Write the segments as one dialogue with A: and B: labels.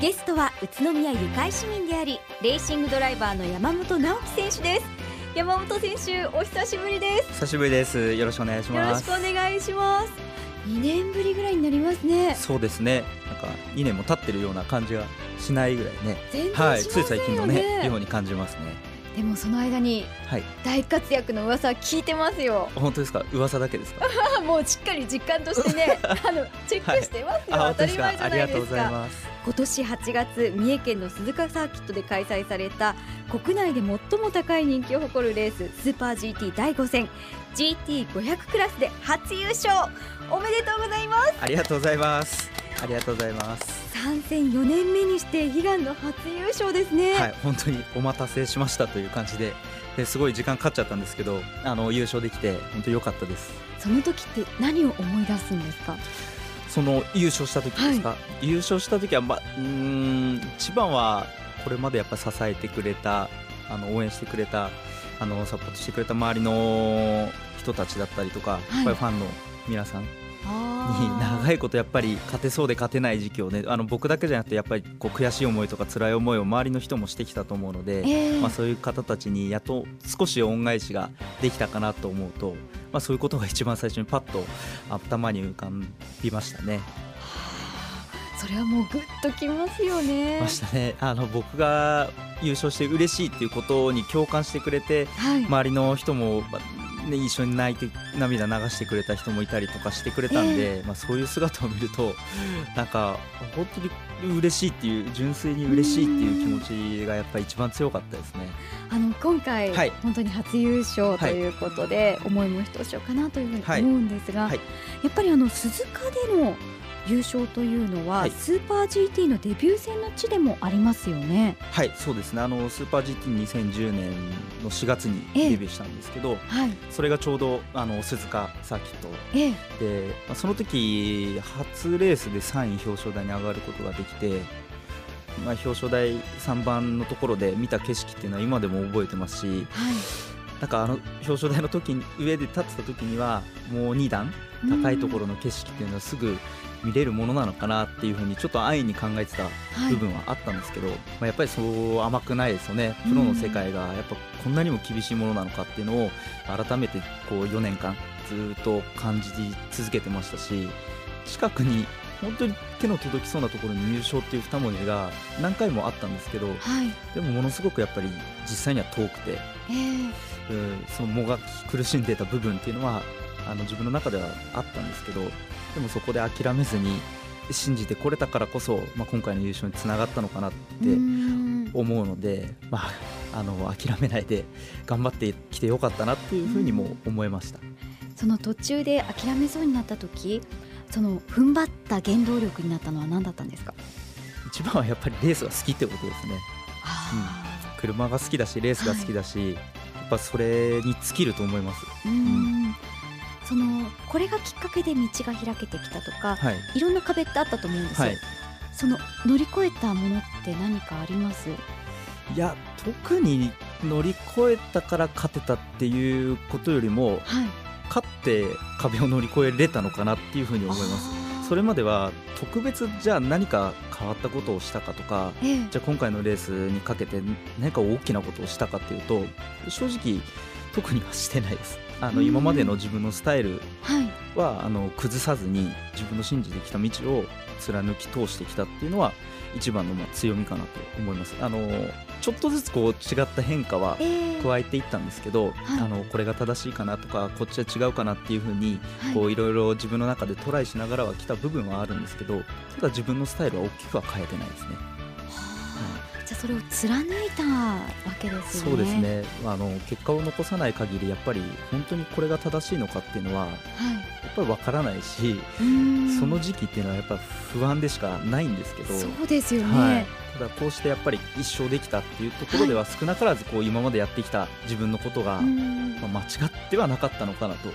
A: ゲストは宇都宮ゆかい市民でありレーシングドライバーの山本直樹選手です。山本選手お久しぶりです。
B: 久しぶりです。よろしくお願いし
A: よろし
B: ます
A: くお願いします。2年ぶりぐらいになりますね。
B: そうですね。なんか2年も経ってるような感じがしないぐらいね。
A: 全然し
B: はい。つい最近の
A: ね,、
B: ねように感じますね
A: でもその間に
B: はい。
A: 大活躍の噂聞いてますよ。
B: 本当ですか？噂だけですか？
A: もうしっかり実感としてねあのチェックしてますよ、当
B: あ本当
A: たり前じゃ
B: ありがとうご
A: ないですか
B: ざいます。
A: 今年8月三重県の鈴鹿サーキットで開催された国内で最も高い人気を誇るレーススーパー GT 第5戦 GT500 クラスで初優勝。おめでとうございます。
B: ありがとうございますありがとうございます。
A: 参戦4年目にして悲願の初優勝ですね、
B: はい本当にお待たせしましたという感じでですごい時間かかっちゃったんですけどあの優勝できて本当良かったです。
A: その時って何を思い出すんですか？
B: その優勝した時ですか、優勝した時は、ま、うーん一番はこれまでやっぱ支えてくれたあの応援してくれたあのサポートしてくれた周りの人たちだったりとか、やっぱりファンの皆さんに長
A: い
B: いことやっぱり勝てそうで勝てない時期をねあの僕だけじゃなくてやっぱりこう悔しい思いとか辛い思いを周りの人もしてきたと思うので、
A: えー
B: まあ、そういう方たちにやっと少し恩返しができたかなと思うと、まあ、そういうことが一番最初にパッと頭に浮かびましたね。
A: それはもうグッときますよね。
B: ましたね。あの僕が優勝して嬉しいっていうことに共感してくれて
A: はい、
B: 周りの人も、まね、一緒に泣いて涙流してくれた人もいたりとかしてくれたんで、まあ、そういう姿を見るとなんか本当に嬉しいっていう純粋に嬉しいっていう気持ちがやっぱり一番強かったですね。
A: あの今回、
B: はい。
A: 本当に初優勝ということで、思いもひとしおかなというふうに
B: はい。
A: 思うんですが、
B: はい。
A: やっぱりあの鈴鹿での優勝というのは、
B: はい。
A: スーパー GT のデビュー戦の地でもありますよね。
B: はいそうですね。あのスーパー GT2010 年の4月に
A: ええ。
B: デビューしたんですけど、
A: はい、
B: それがちょうどあの鈴鹿サーキット
A: ええ、
B: で、まあ、その時初レースで3位表彰台に上がることができて、まあ、表彰台3番のところで見た景色っていうのは今でも覚えてますし
A: はい、
B: なんかあの表彰台の時に上で立ってた時にはもう2段高いところの景色っていうのはすぐ見れるものなのかなっていうふうにちょっと安易に考えてた
A: はい。
B: 部分はあったんですけど、まあ、やっぱりそう甘くないですよね。プロの世界がやっぱこんなにも厳しいものなのかっていうのを改めてこう4年間ずっと感じ続けてましたし近くに本当に手の届きそうなところに入賞っていう2文字が何回もあったんですけど
A: はい、
B: でもものすごくやっぱり実際には遠くて、
A: ええ、
B: うんそのもがき苦しんでた部分っていうのはあの自分の中ではあったんですけどでもそこで諦めずに信じてこれたからこそ、まあ、今回の優勝につながったのかなって思うので、まあ、あの諦めないで頑張ってきてよかったなっていうふうにも思いました。
A: その途中で諦めそうになった時、その踏ん張った原動力になったのは何だったんですか？
B: 一番はやっぱりレースが好きってことですね。
A: あ
B: 車が好きだしレースが好きだし、やっぱそれに尽きると思います。
A: ーうーんこれがきっかけで道が開けてきたとか、
B: はい
A: いろんな壁ってあったと思うんですよ。
B: はい
A: その乗り越えたものって何かあります？
B: いや特に乗り越えたから勝てたっていうことよりも
A: はい。
B: 勝って壁を乗り越えれたのかなっていうふうに思います
A: す
B: それまでは特別じゃあ何か変わったことをしたかとか
A: ええ
B: じゃあ今回のレースにかけて何か大きなことをしたかっていうと正直特にはしてないですあの
A: うん
B: 今までの自分のスタイル
A: はい。
B: はあの崩さずに自分の信じてきた道を貫き通してきたっていうのは一番のまあ強みかなと思いますあのちょっとずつこう違った変化は
A: ええ
B: 加えていったんですけど、
A: はい
B: あのこれが正しいかなとかこっちは違うかなっていうふうに
A: い
B: ろいろ自分の中でトライしながらは来た部分はあるんですけどただ自分のスタイルは大きくは変えてないですね。
A: はあじゃあそれを貫いたわけですよね。
B: そうです。ねあの結果を残さない限りやっぱり本当にこれが正しいのかっていうのはや
A: はい。
B: っぱりわからないし、その時期っていうのはやっぱ不安でしかないんですけど。
A: そうですよ
B: はい
A: ね。、
B: ただこうしてやっぱり一生できたっていうところでは少なからずこう今までやってきた自分のことが、まあ、間違ってはなかったのかなと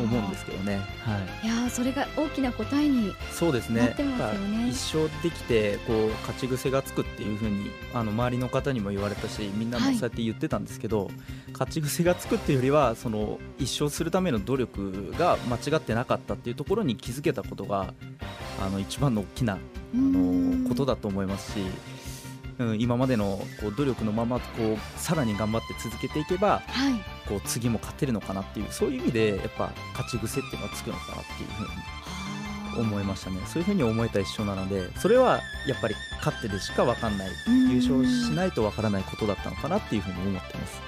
B: 思うんですけどね。はい。
A: いやーそれが大きな答えに。
B: そうですね。
A: ね。
B: 一生できてこう勝ち癖がつくっていう風にあの周りの方にも言われたしみんなも
A: はい。
B: そうやって言ってたんですけど、勝ち癖がつくっていうよりはその一生するための努力が間違ってなかったっていうところに気づけたことがあの一番の大きなあのことだと思いますし、うん、今までのこう努力のままこうさらに頑張って続けていけば、
A: はい、
B: こう次も勝てるのかなっていうそういう意味でやっぱ勝ち癖っていうのがつくのかなっていうふうに思いましたねそういうふうに思えた一緒なのでそれはやっぱり勝ってでしか分かんない優勝しないと分からないことだったのかなっていうふうに思ってます。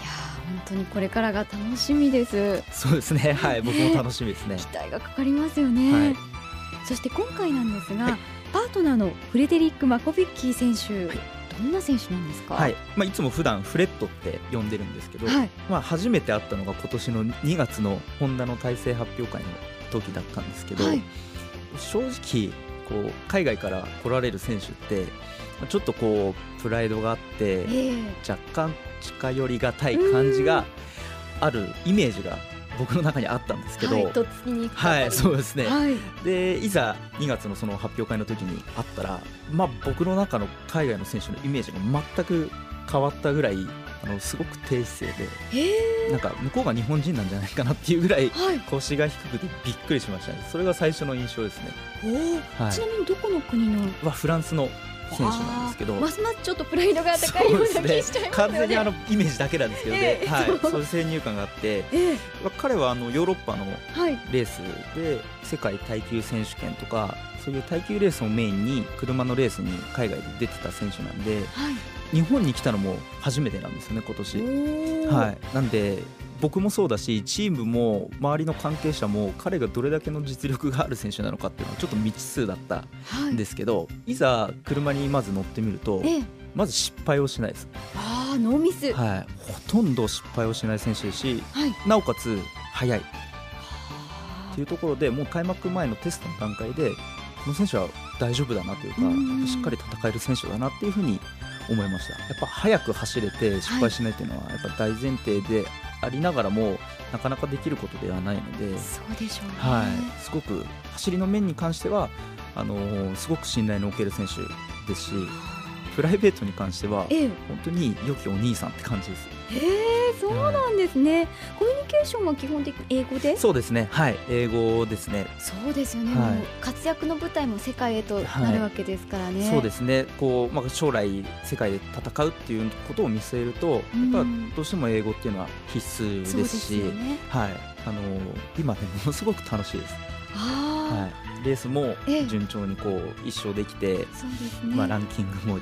A: いや本当にこれからが楽しみです。
B: そうですね。はい、僕も楽しみですね。
A: 期待がかかりますよね。はい、そして今回なんですが、はい、パートナーのフレデリック・マコビッキー選手、はい、どんな選手なんですか、
B: はい。まあ、いつも普段フレットって呼んでるんですけど、はい。まあ、初めて会ったのが今年の2月のホンダの体制発表会の時だったんですけど、はい、正直こう海外から来られる選手ってちょっとこうプライドがあって、えー、若干近寄りがたい感じがあるイメージが僕の中にあったんですけど、はい、はい、そうですね、はい、でいざ2月のその発表会の時に会ったら、まあ、僕の中の海外の選手のイメージが全く変わったぐらいあのすごく低姿勢でなんか向こうが日本人なんじゃないかなっていうぐらい腰が低くてびっくりしましたね。それが最初の印象ですね、
A: はい、ちなみにどこの国の？
B: はフランスの選手なんですけど。
A: ますますちょっとプライドが高いような気しちゃいますね。
B: 完全にあのイメージだけなんですけど。ね、え。ー、はい、そう。いう先入観があって、えー、彼はあのヨーロッパのレースで世界耐久選手権とかそういう耐久レースをメインに車のレースに海外で出てた選手なんで、はい、日本に来たのも初めてなんですよね今年。はい。なんで僕もそうだしチームも周りの関係者も彼がどれだけの実力がある選手なのかっていうのはちょっと未知数だったんですけど、はい、いざ車にまず乗ってみると、ええ、まず失敗をしないです。
A: ああノーミス、
B: はい、ほとんど失敗をしない選手ですし、はい、なおかつ速い。っていうところでもう開幕前のテストの段階でこの選手は大丈夫だなというかしっかり戦える選手だなっていうふうに思いました。やっぱ速く走れて失敗しないっていうのはやっぱ大前提でありながらもなかなかできることではないので
A: そうでしょう、ね、
B: はい、すごく走りの面に関してはあのー、すごく信頼のおける選手ですしプライベートに関しては、ええ、本当に良きお兄さんって感じです。
A: へえ、そうなんですね、コミュニケーションは基本的に英語で？
B: そうですね、はい、英語ですね。
A: そうですよね、はい、活躍の舞台も世界へとなるわけですからね。
B: はい、そうですね、こう、まあ、将来、世界で戦うっていうことを見据えると、やっぱどうしても英語っていうのは必須ですし、すね、はい、あの今ね、ものすごく楽しいです。はい、レースも順調にこう一生できて、まあ、ランキングも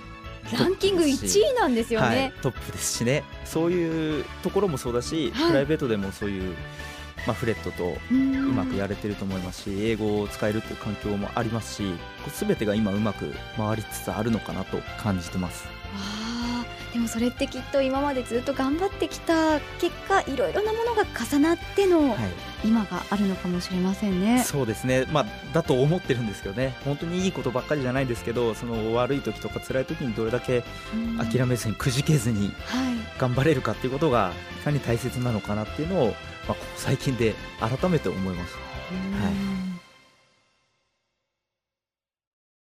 A: ランキング1位なんですよね、はい、
B: トップですしね。そういうところもそうだし、はい、プライベートでもそういう、まあ、フレットとうまくやれてると思いますし英語を使えるという環境もありますしすべてが今うまく回りつつあるのかなと感じてます。
A: でもそれってきっと今までずっと頑張ってきた結果いろいろなものが重なっての今があるのかもしれませんね、
B: はい、そうですね、まあ、だと思ってるんですけどね。本当にいいことばっかりじゃないですけどその悪い時とか辛い時にどれだけ諦めずにくじけずに頑張れるかっていうことがいかに大切なのかなっていうのを、まあ、最近で改めて思います。はい